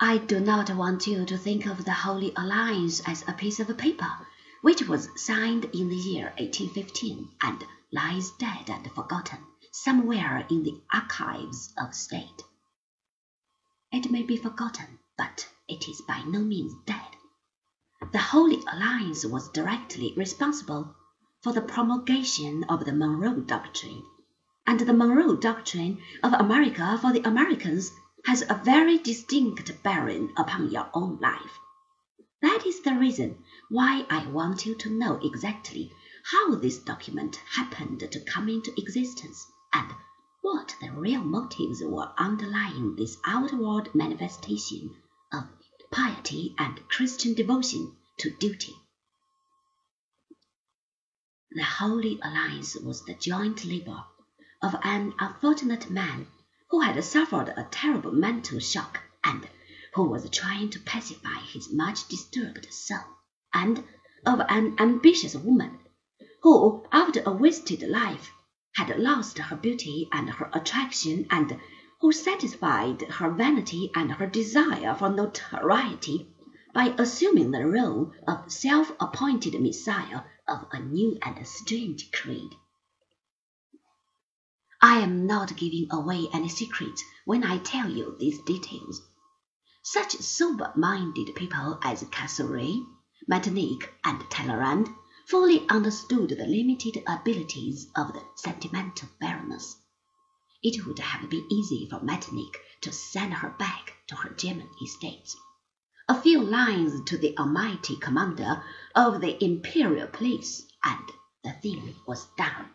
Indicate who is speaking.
Speaker 1: I do not want you to think of the Holy Alliance as a piece of paper which was signed in the year 1815 and lies dead and forgotten somewhere in the archives of state. It may be forgotten, but it is by no means dead. The Holy Alliance was directly responsible for the promulgation of the Monroe Doctrine, and the Monroe Doctrine of America for the Americans has a very distinct bearing upon your own life. That is the reason why I want you to know exactly how this document happened to come into existence and what the real motives were underlying this outward manifestation of piety and Christian devotion to duty. The Holy Alliance was the joint labor of an unfortunate man who had suffered a terrible mental shock and who was trying to pacify his much disturbed soul, and of an ambitious woman who, after a wasted life, had lost her beauty and her attraction, and who satisfied her vanity and her desire for notoriety by assuming the role of self appointed Messiah of a new and strange creed. I am not giving away any secrets when I tell you these details. Such sober minded people as Castlereagh, Metternich, and Talleyrand fully understood the limited abilities of the sentimental Baroness. It would have been easy for Metternich to send her back to her German estates. A few lines to the almighty commander of the imperial police, and the thing was done.